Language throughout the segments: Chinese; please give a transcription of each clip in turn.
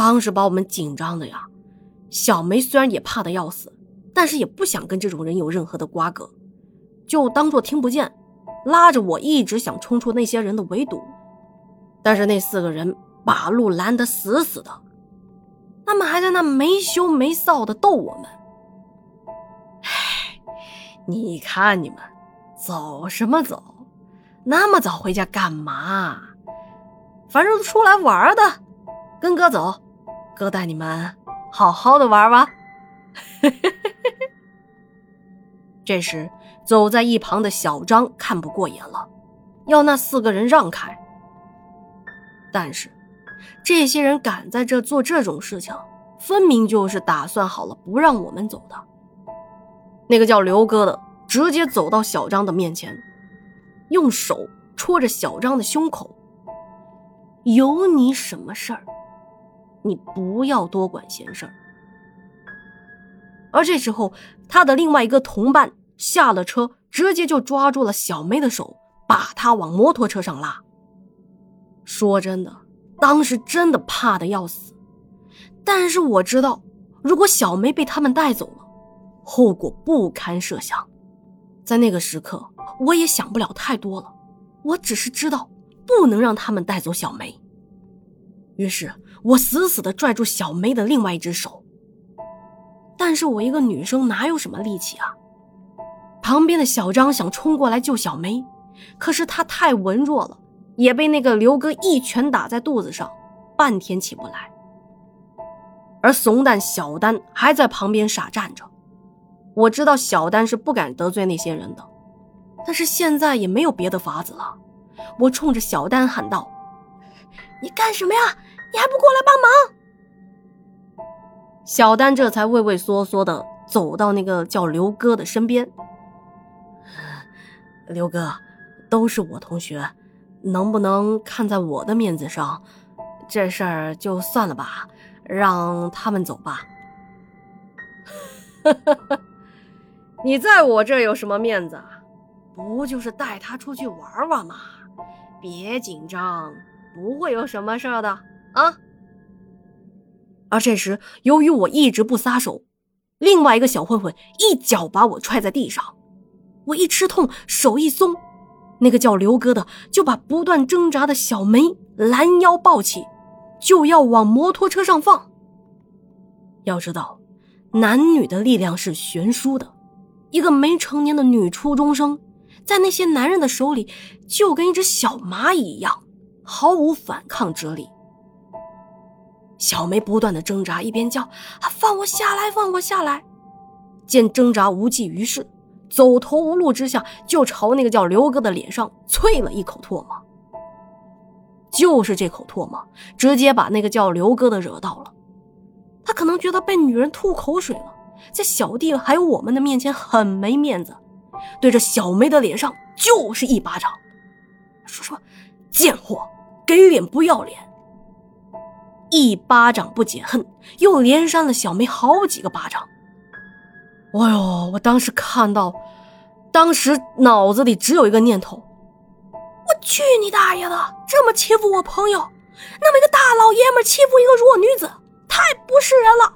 当时把我们紧张的呀。小梅虽然也怕的要死，但是也不想跟这种人有任何的瓜葛，就当做听不见，拉着我一直想冲出那些人的围堵。但是那四个人把路拦得死死的，他们还在那没羞没臊的逗我们。唉，你看你们，走什么走？那么早回家干嘛？反正出来玩的，跟哥走，哥带你们好好的玩玩。这时，走在一旁的小张看不过眼了，要那四个人让开。但是，这些人敢在这做这种事情，分明就是打算好了不让我们走的。那个叫刘哥的直接走到小张的面前。用手戳着小张的胸口，有你什么事儿？你不要多管闲事儿。而这时候，他的另外一个同伴下了车，直接就抓住了小梅的手，把她往摩托车上拉。说真的，当时真的怕的要死。但是我知道，如果小梅被他们带走了，后果不堪设想。在那个时刻。我也想不了太多了，我只是知道不能让他们带走小梅。于是我死死的拽住小梅的另外一只手。但是我一个女生哪有什么力气啊？旁边的小张想冲过来救小梅，可是他太文弱了，也被那个刘哥一拳打在肚子上，半天起不来。而怂蛋小丹还在旁边傻站着。我知道小丹是不敢得罪那些人的。但是现在也没有别的法子了，我冲着小丹喊道：“你干什么呀？你还不过来帮忙？”小丹这才畏畏缩缩的走到那个叫刘哥的身边。刘哥，都是我同学，能不能看在我的面子上，这事儿就算了吧，让他们走吧。你在我这有什么面子？不就是带他出去玩玩吗？别紧张，不会有什么事的啊。而这时，由于我一直不撒手，另外一个小混混一脚把我踹在地上，我一吃痛，手一松，那个叫刘哥的就把不断挣扎的小梅拦腰抱起，就要往摩托车上放。要知道，男女的力量是悬殊的，一个没成年的女初中生。在那些男人的手里，就跟一只小蚂蚁一样，毫无反抗之力。小梅不断的挣扎，一边叫：“啊，放我下来，放我下来！”见挣扎无济于事，走投无路之下，就朝那个叫刘哥的脸上啐了一口唾沫。就是这口唾沫，直接把那个叫刘哥的惹到了。他可能觉得被女人吐口水了，在小弟还有我们的面前很没面子。对着小梅的脸上就是一巴掌，说说贱货，给脸不要脸！一巴掌不解恨，又连扇了小梅好几个巴掌。哎呦，我当时看到，当时脑子里只有一个念头：我去你大爷的！这么欺负我朋友，那么一个大老爷们欺负一个弱女子，太不是人了！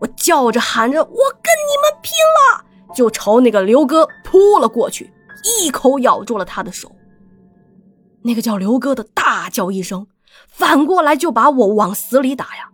我叫着喊着，我跟你们拼了！就朝那个刘哥扑了过去，一口咬住了他的手。那个叫刘哥的大叫一声，反过来就把我往死里打呀！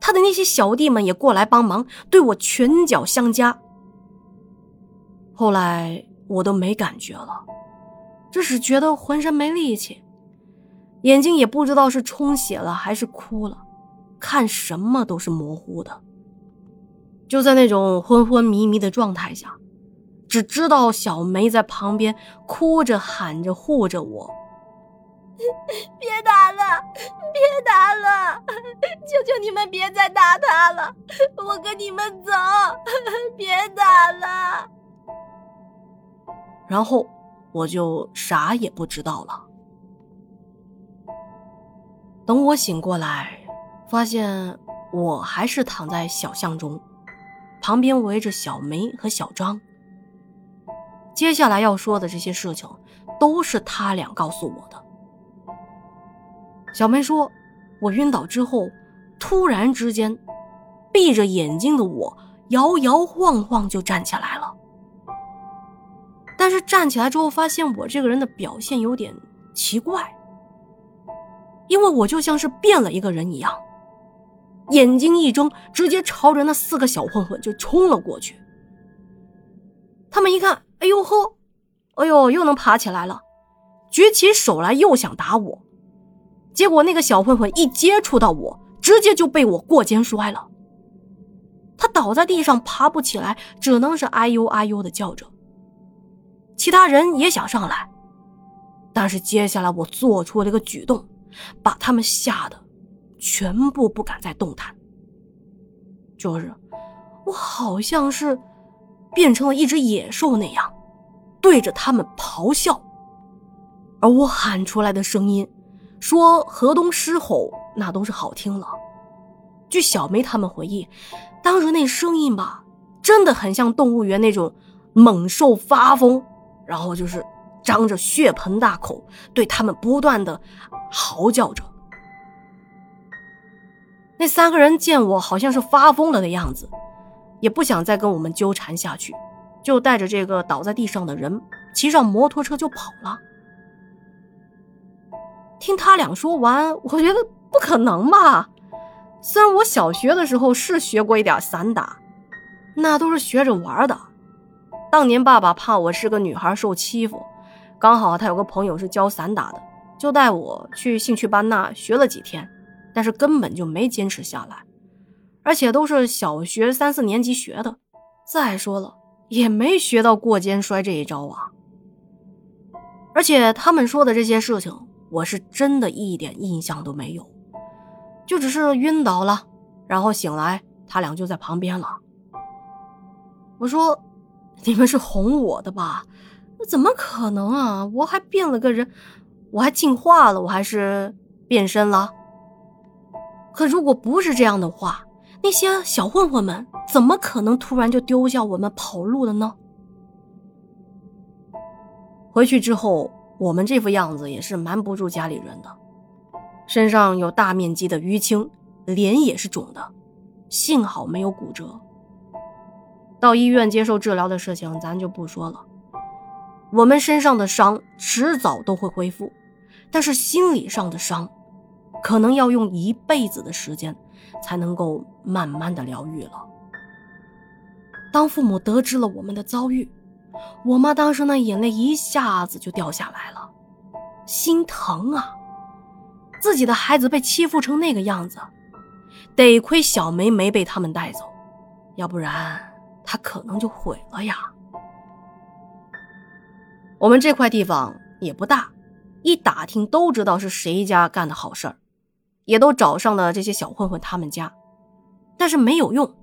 他的那些小弟们也过来帮忙，对我拳脚相加。后来我都没感觉了，只是觉得浑身没力气，眼睛也不知道是充血了还是哭了，看什么都是模糊的。就在那种昏昏迷迷的状态下，只知道小梅在旁边哭着喊着护着我。别打了，别打了，求求你们别再打他了，我跟你们走，别打了。然后我就啥也不知道了。等我醒过来，发现我还是躺在小巷中。旁边围着小梅和小张。接下来要说的这些事情，都是他俩告诉我的。小梅说：“我晕倒之后，突然之间，闭着眼睛的我摇摇晃晃就站起来了。但是站起来之后，发现我这个人的表现有点奇怪，因为我就像是变了一个人一样，眼睛一睁，直接朝着那四个小混混就冲了过去。他们一看，哎呦呵，哎呦，又能爬起来了，举起手来又想打我，结果那个小混混一接触到我，直接就被我过肩摔了。他倒在地上，爬不起来，只能是哎呦哎呦的叫着。其他人也想上来，但是接下来我做出了一个举动，把他们吓得全部不敢再动弹。就是我好像是变成了一只野兽那样，对着他们咆哮，而我喊出来的声音，说河东狮吼那都是好听了。据小梅他们回忆，当时那声音吧，真的很像动物园那种猛兽发疯。然后就是张着血盆大口对他们不断的嚎叫着。那三个人见我好像是发疯了的样子，也不想再跟我们纠缠下去，就带着这个倒在地上的人骑上摩托车就跑了。听他俩说完，我觉得不可能吧？虽然我小学的时候是学过一点散打，那都是学着玩的。当年爸爸怕我是个女孩受欺负，刚好他有个朋友是教散打的，就带我去兴趣班那学了几天，但是根本就没坚持下来，而且都是小学三四年级学的。再说了，也没学到过肩摔这一招啊。而且他们说的这些事情，我是真的一点印象都没有，就只是晕倒了，然后醒来，他俩就在旁边了。我说。你们是哄我的吧？那怎么可能啊！我还变了个人，我还进化了，我还是变身了。可如果不是这样的话，那些小混混们怎么可能突然就丢下我们跑路了呢？回去之后，我们这副样子也是瞒不住家里人的，身上有大面积的淤青，脸也是肿的，幸好没有骨折。到医院接受治疗的事情，咱就不说了。我们身上的伤迟早都会恢复，但是心理上的伤，可能要用一辈子的时间才能够慢慢的疗愈了。当父母得知了我们的遭遇，我妈当时那眼泪一下子就掉下来了，心疼啊！自己的孩子被欺负成那个样子，得亏小梅没被他们带走，要不然……他可能就毁了呀。我们这块地方也不大，一打听都知道是谁家干的好事儿，也都找上了这些小混混他们家，但是没有用，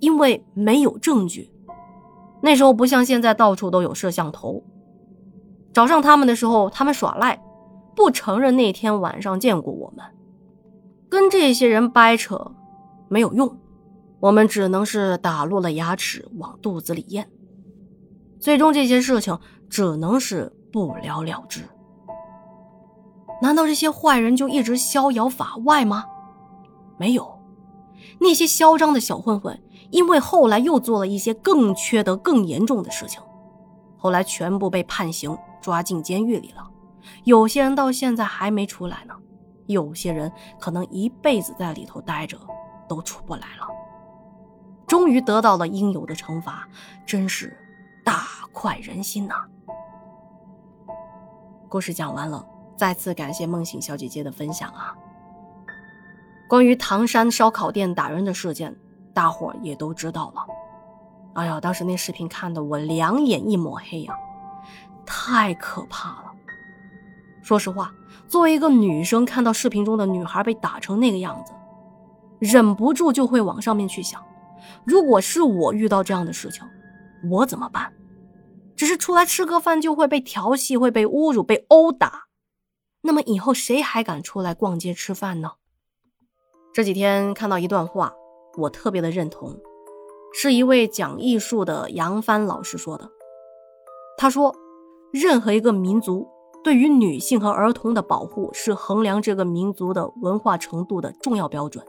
因为没有证据。那时候不像现在到处都有摄像头，找上他们的时候，他们耍赖，不承认那天晚上见过我们，跟这些人掰扯没有用。我们只能是打落了牙齿往肚子里咽，最终这些事情只能是不了了之。难道这些坏人就一直逍遥法外吗？没有，那些嚣张的小混混，因为后来又做了一些更缺德、更严重的事情，后来全部被判刑，抓进监狱里了。有些人到现在还没出来呢，有些人可能一辈子在里头待着都出不来了。终于得到了应有的惩罚，真是大快人心呐！故事讲完了，再次感谢梦醒小姐姐的分享啊。关于唐山烧烤店打人的事件，大伙儿也都知道了。哎呀，当时那视频看的我两眼一抹黑呀，太可怕了！说实话，作为一个女生，看到视频中的女孩被打成那个样子，忍不住就会往上面去想。如果是我遇到这样的事情，我怎么办？只是出来吃个饭就会被调戏、会被侮辱、被殴打，那么以后谁还敢出来逛街吃饭呢？这几天看到一段话，我特别的认同是一位讲艺术的杨帆老师说的。他说任何一个民族对于女性和儿童的保护是衡量这个民族的文化程度的重要标准。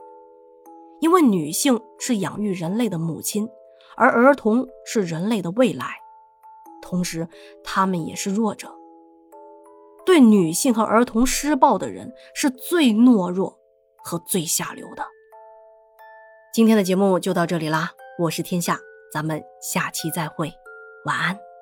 因为女性是养育人类的母亲而儿童是人类的未来同时他们也是弱者。对女性和儿童施暴的人是最懦弱和最下流的。今天的节目就到这里啦我是天下咱们下期再会晚安。